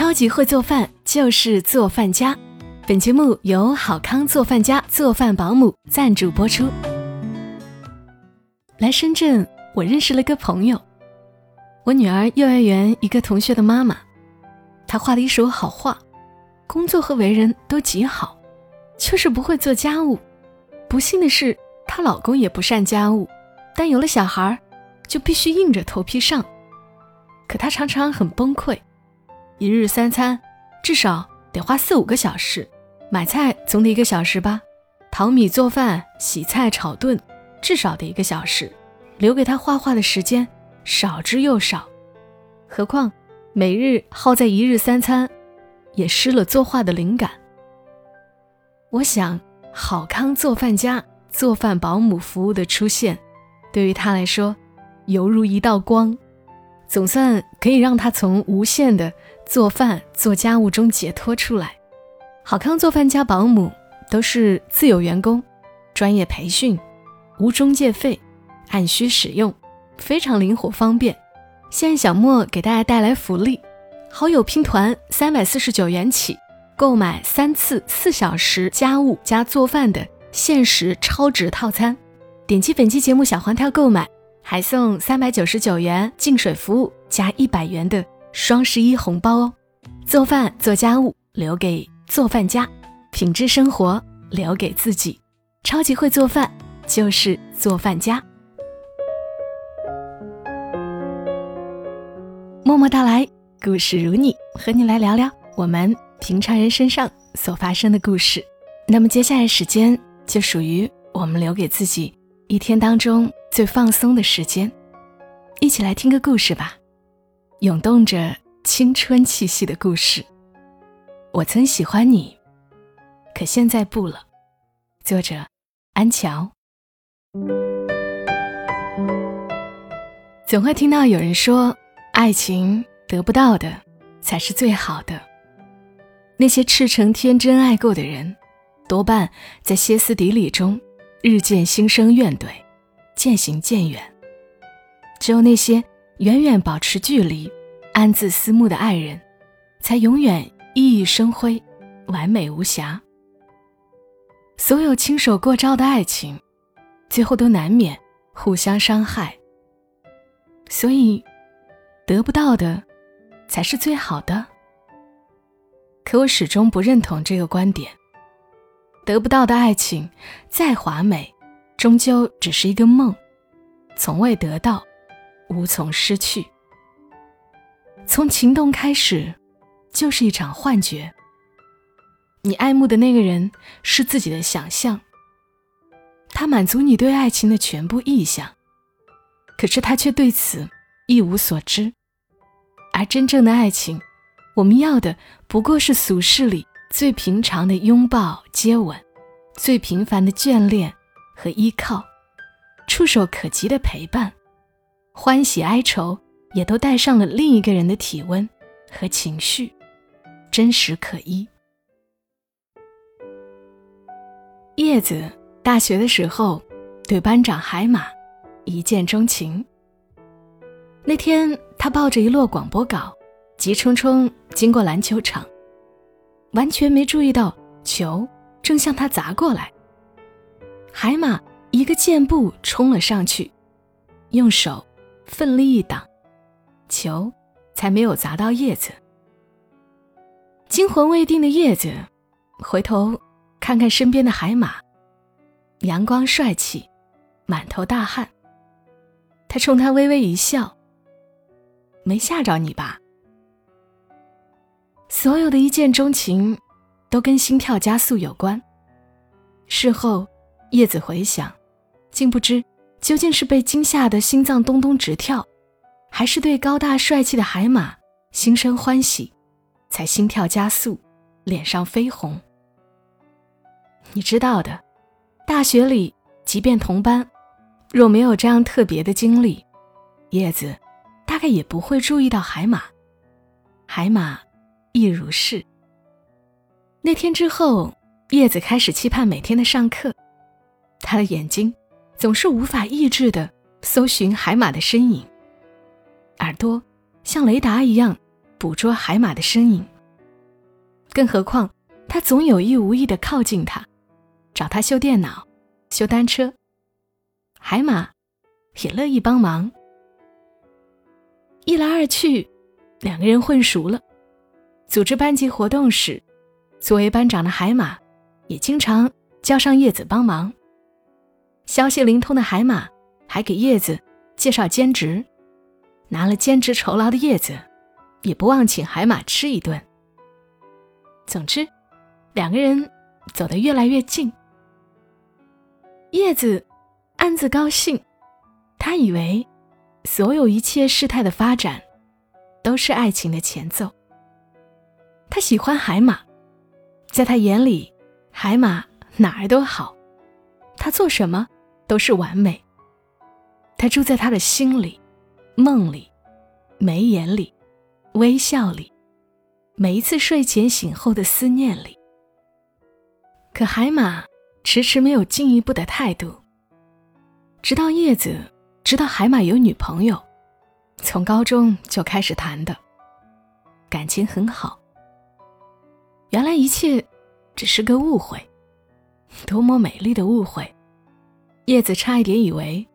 超级会做饭就是做饭家。本节目由好康做饭家做饭保姆赞助播出。来深圳，我认识了个朋友，我女儿幼儿园一个同学的妈妈，她画了一手好画，工作和为人都极好，就是不会做家务。不幸的是，她老公也不善家务，但有了小孩，就必须硬着头皮上。可她常常很崩溃，一日三餐至少得花四五个小时，买菜总得一个小时吧，淘米做饭、洗菜、炒炖，至少得一个小时，留给他画画的时间少之又少。何况每日耗在一日三餐，也失了作画的灵感。我想。好康做饭家做饭保姆服务的出现，对于他来说，犹如一道光，总算可以让他从无限的做饭做家务中解脱出来。好康做饭加保姆都是自有员工，专业培训，无中介费，按需使用，非常灵活方便。现在小莫给大家带来福利，好友拼团三百四十九元起。购买三次四小时家务加做饭的限时超值套餐，点击本期节目小黄条购买，还送三百九十九元净水服务加一百元的双十一红包哦！做饭做家务留给做饭家，品质生活留给自己，超级会做饭就是做饭家。默默到来，故事如你，和你来聊聊我们。平常人身上所发生的故事，那么接下来时间就属于我们留给自己一天当中最放松的时间，一起来听个故事吧，涌动着青春气息的故事。我曾喜欢你，可现在不了。作者：安乔。总会听到有人说，爱情得不到的才是最好的。那些赤诚天真爱过的人，多半在歇斯底里中日渐心生怨怼，渐行渐远。只有那些远远保持距离、暗自思慕的爱人，才永远熠熠生辉、完美无瑕。所有亲手过招的爱情，最后都难免互相伤害。所以，得不到的，才是最好的。可我始终不认同这个观点。得不到的爱情，再华美，终究只是一个梦，从未得到，无从失去。从情动开始，就是一场幻觉。你爱慕的那个人是自己的想象，他满足你对爱情的全部意向，可是他却对此一无所知。而真正的爱情。我们要的不过是俗世里最平常的拥抱、接吻，最平凡的眷恋和依靠，触手可及的陪伴，欢喜哀愁也都带上了另一个人的体温和情绪，真实可依。叶子大学的时候对班长海马一见钟情。那天他抱着一摞广播稿。急冲冲经过篮球场，完全没注意到球正向他砸过来。海马一个箭步冲了上去，用手奋力一挡，球才没有砸到叶子。惊魂未定的叶子回头看看身边的海马，阳光帅气，满头大汗。他冲他微微一笑：“没吓着你吧？”所有的一见钟情，都跟心跳加速有关。事后，叶子回想，竟不知究竟是被惊吓的心脏咚咚直跳，还是对高大帅气的海马心生欢喜，才心跳加速，脸上绯红。你知道的，大学里，即便同班，若没有这样特别的经历，叶子大概也不会注意到海马，海马。亦如是。那天之后，叶子开始期盼每天的上课。他的眼睛总是无法抑制的搜寻海马的身影，耳朵像雷达一样捕捉海马的身影。更何况，他总有意无意的靠近他，找他修电脑、修单车。海马也乐意帮忙。一来二去，两个人混熟了。组织班级活动时，作为班长的海马也经常叫上叶子帮忙。消息灵通的海马还给叶子介绍兼职，拿了兼职酬劳的叶子也不忘请海马吃一顿。总之，两个人走得越来越近。叶子暗自高兴，他以为所有一切事态的发展都是爱情的前奏。他喜欢海马，在他眼里，海马哪儿都好，他做什么都是完美。他住在他的心里、梦里、眉眼里、微笑里，每一次睡前醒后的思念里。可海马迟迟没有进一步的态度，直到叶子知道海马有女朋友，从高中就开始谈的，感情很好。原来一切只是个误会，多么美丽的误会！叶子差一点以为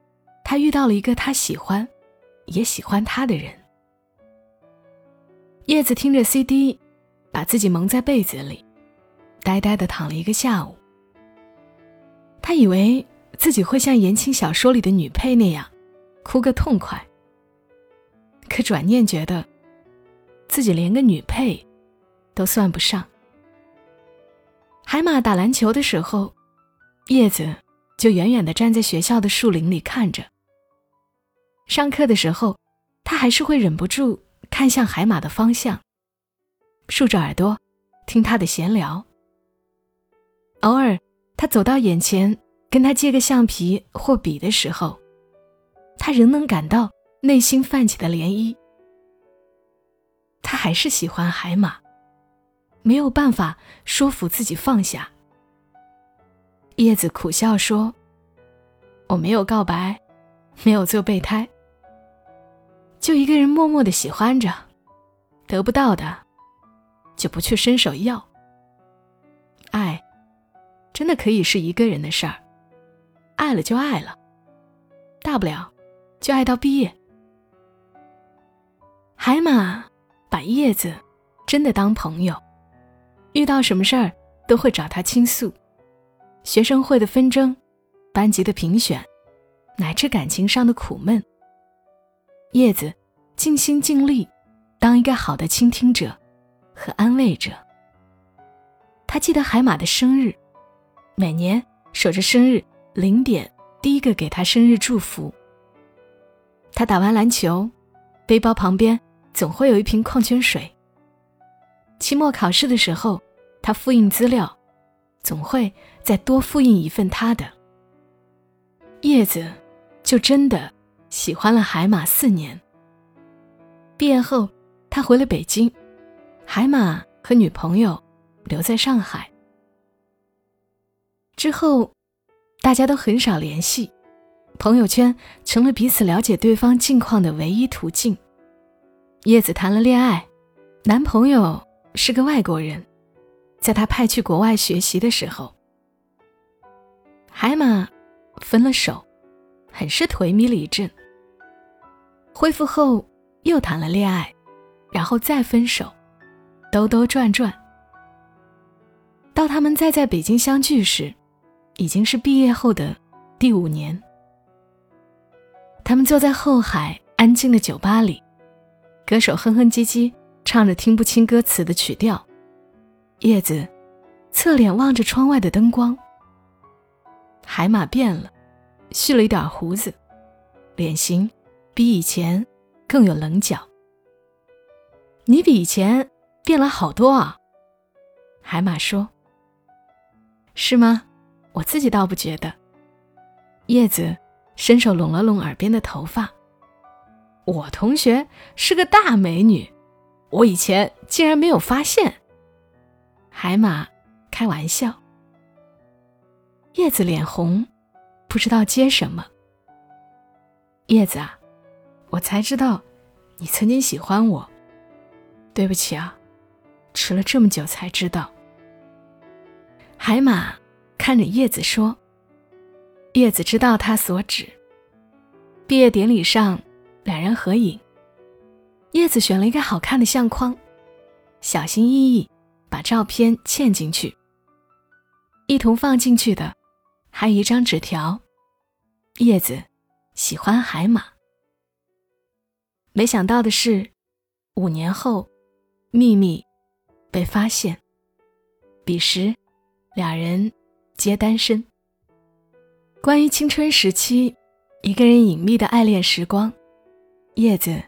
他遇到了一个他喜欢，也喜欢他的人。叶子听着 CD，把自己蒙在被子里，呆呆的躺了一个下午。他以为自己会像言情小说里的女配那样，哭个痛快。可转念觉得，自己连个女配都算不上。海马打篮球的时候，叶子就远远的站在学校的树林里看着。上课的时候，他还是会忍不住看向海马的方向，竖着耳朵听他的闲聊。偶尔，他走到眼前跟他借个橡皮或笔的时候，他仍能感到内心泛起的涟漪。他还是喜欢海马。没有办法说服自己放下。叶子苦笑说：“我没有告白，没有做备胎，就一个人默默的喜欢着，得不到的就不去伸手要。爱，真的可以是一个人的事儿，爱了就爱了，大不了就爱到毕业。”海马把叶子真的当朋友。遇到什么事儿都会找他倾诉，学生会的纷争，班级的评选，乃至感情上的苦闷。叶子尽心尽力，当一个好的倾听者和安慰者。他记得海马的生日，每年守着生日零点第一个给他生日祝福。他打完篮球，背包旁边总会有一瓶矿泉水。期末考试的时候。他复印资料，总会再多复印一份他的。叶子就真的喜欢了海马四年。毕业后，他回了北京，海马和女朋友留在上海。之后，大家都很少联系，朋友圈成了彼此了解对方近况的唯一途径。叶子谈了恋爱，男朋友是个外国人。在他派去国外学习的时候，海马分了手，很是颓靡了一阵。恢复后又谈了恋爱，然后再分手，兜兜转转。到他们再在北京相聚时，已经是毕业后的第五年。他们坐在后海安静的酒吧里，歌手哼哼唧唧唱着听不清歌词的曲调。叶子侧脸望着窗外的灯光。海马变了，蓄了一点胡子，脸型比以前更有棱角。你比以前变了好多啊，海马说。是吗？我自己倒不觉得。叶子伸手拢了拢耳边的头发。我同学是个大美女，我以前竟然没有发现。海马开玩笑，叶子脸红，不知道接什么。叶子啊，我才知道，你曾经喜欢我。对不起啊，迟了这么久才知道。海马看着叶子说：“叶子知道他所指。”毕业典礼上，两人合影。叶子选了一个好看的相框，小心翼翼把照片嵌进去。一同放进去的，还有一张纸条：“叶子喜欢海马。”没想到的是，五年后，秘密被发现。彼时，俩人皆单身。关于青春时期一个人隐秘的爱恋时光，叶子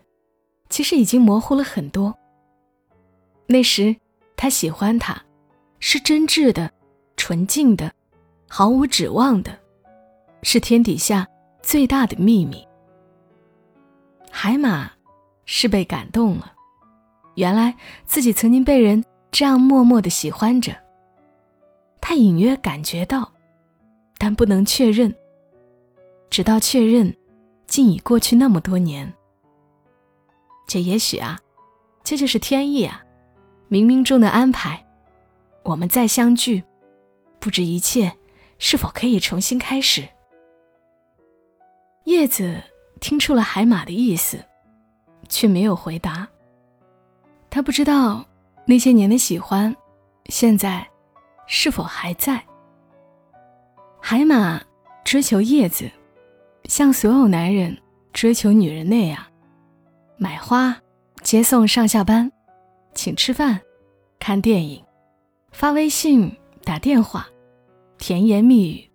其实已经模糊了很多。那时，他喜欢他，是真挚的、纯净的、毫无指望的，是天底下最大的秘密。海马。是被感动了，原来自己曾经被人这样默默的喜欢着。他隐约感觉到，但不能确认。直到确认，竟已过去那么多年。这也许啊，这就是天意啊，冥冥中的安排。我们再相聚，不知一切是否可以重新开始。叶子听出了海马的意思。却没有回答。他不知道那些年的喜欢，现在是否还在。海马追求叶子，像所有男人追求女人那样，买花、接送上下班、请吃饭、看电影、发微信、打电话、甜言蜜语。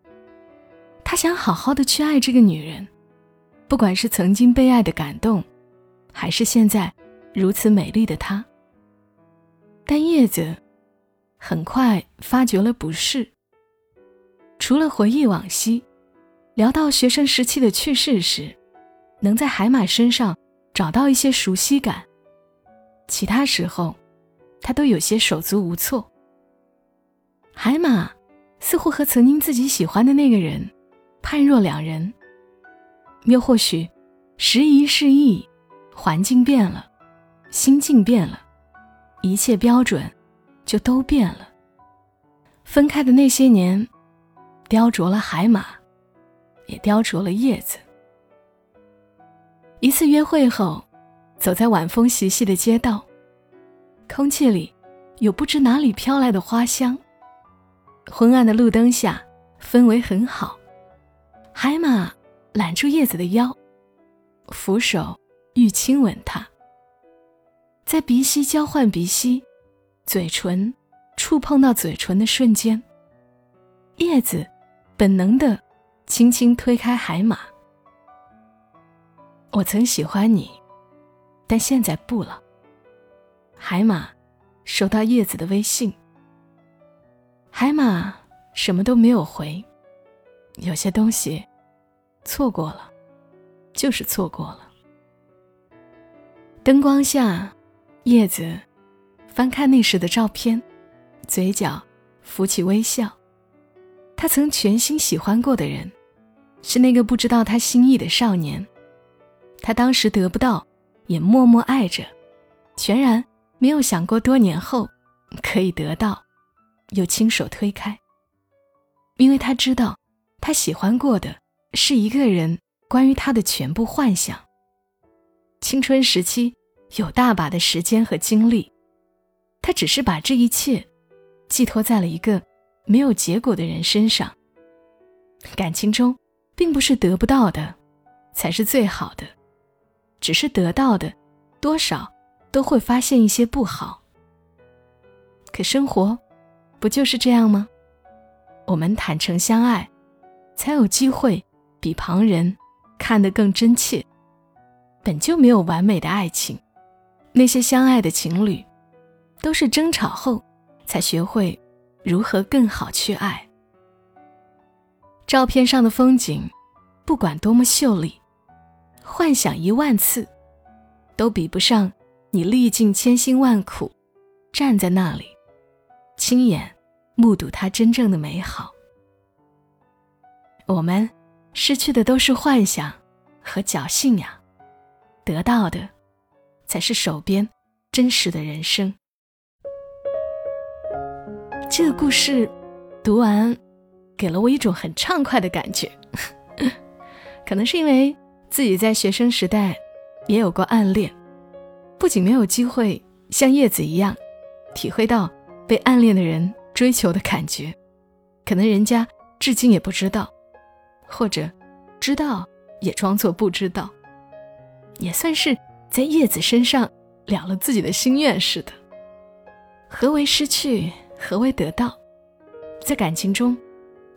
他想好好的去爱这个女人，不管是曾经被爱的感动。还是现在如此美丽的她，但叶子很快发觉了不适。除了回忆往昔，聊到学生时期的趣事时，能在海马身上找到一些熟悉感，其他时候，他都有些手足无措。海马似乎和曾经自己喜欢的那个人判若两人，又或许时移世易。环境变了，心境变了，一切标准就都变了。分开的那些年，雕琢了海马，也雕琢了叶子。一次约会后，走在晚风习习的街道，空气里有不知哪里飘来的花香。昏暗的路灯下，氛围很好。海马揽住叶子的腰，扶手。欲亲吻他，在鼻息交换鼻息，嘴唇触碰到嘴唇的瞬间，叶子本能的轻轻推开海马。我曾喜欢你，但现在不了。海马收到叶子的微信，海马什么都没有回。有些东西错过了，就是错过了。灯光下，叶子翻看那时的照片，嘴角浮起微笑。他曾全心喜欢过的人，是那个不知道他心意的少年。他当时得不到，也默默爱着，全然没有想过多年后可以得到，又亲手推开。因为他知道，他喜欢过的是一个人关于他的全部幻想。青春时期有大把的时间和精力，他只是把这一切寄托在了一个没有结果的人身上。感情中，并不是得不到的才是最好的，只是得到的多少都会发现一些不好。可生活不就是这样吗？我们坦诚相爱，才有机会比旁人看得更真切。本就没有完美的爱情，那些相爱的情侣，都是争吵后才学会如何更好去爱。照片上的风景，不管多么秀丽，幻想一万次，都比不上你历尽千辛万苦，站在那里，亲眼目睹它真正的美好。我们失去的都是幻想和侥幸呀。得到的，才是手边真实的人生。这个故事读完，给了我一种很畅快的感觉。可能是因为自己在学生时代也有过暗恋，不仅没有机会像叶子一样体会到被暗恋的人追求的感觉，可能人家至今也不知道，或者知道也装作不知道，也算是在叶子身上了了自己的心愿似的。何为失去？何为得到？在感情中，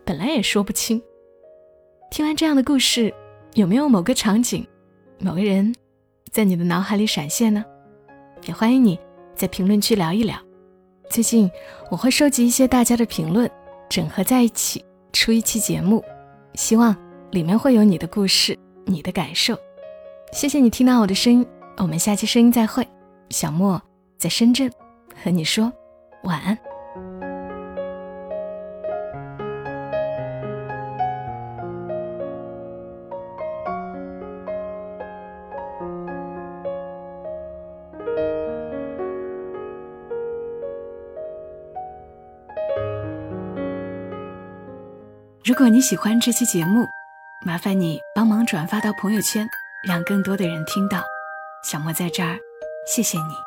本来也说不清。听完这样的故事，有没有某个场景、某个人，在你的脑海里闪现呢？也欢迎你在评论区聊一聊。最近我会收集一些大家的评论，整合在一起出一期节目，希望里面会有你的故事、你的感受。谢谢你听到我的声音，我们下期声音再会。小莫在深圳和你说晚安。如果你喜欢这期节目，麻烦你帮忙转发到朋友圈，让更多的人听到。小莫在这儿，谢谢你。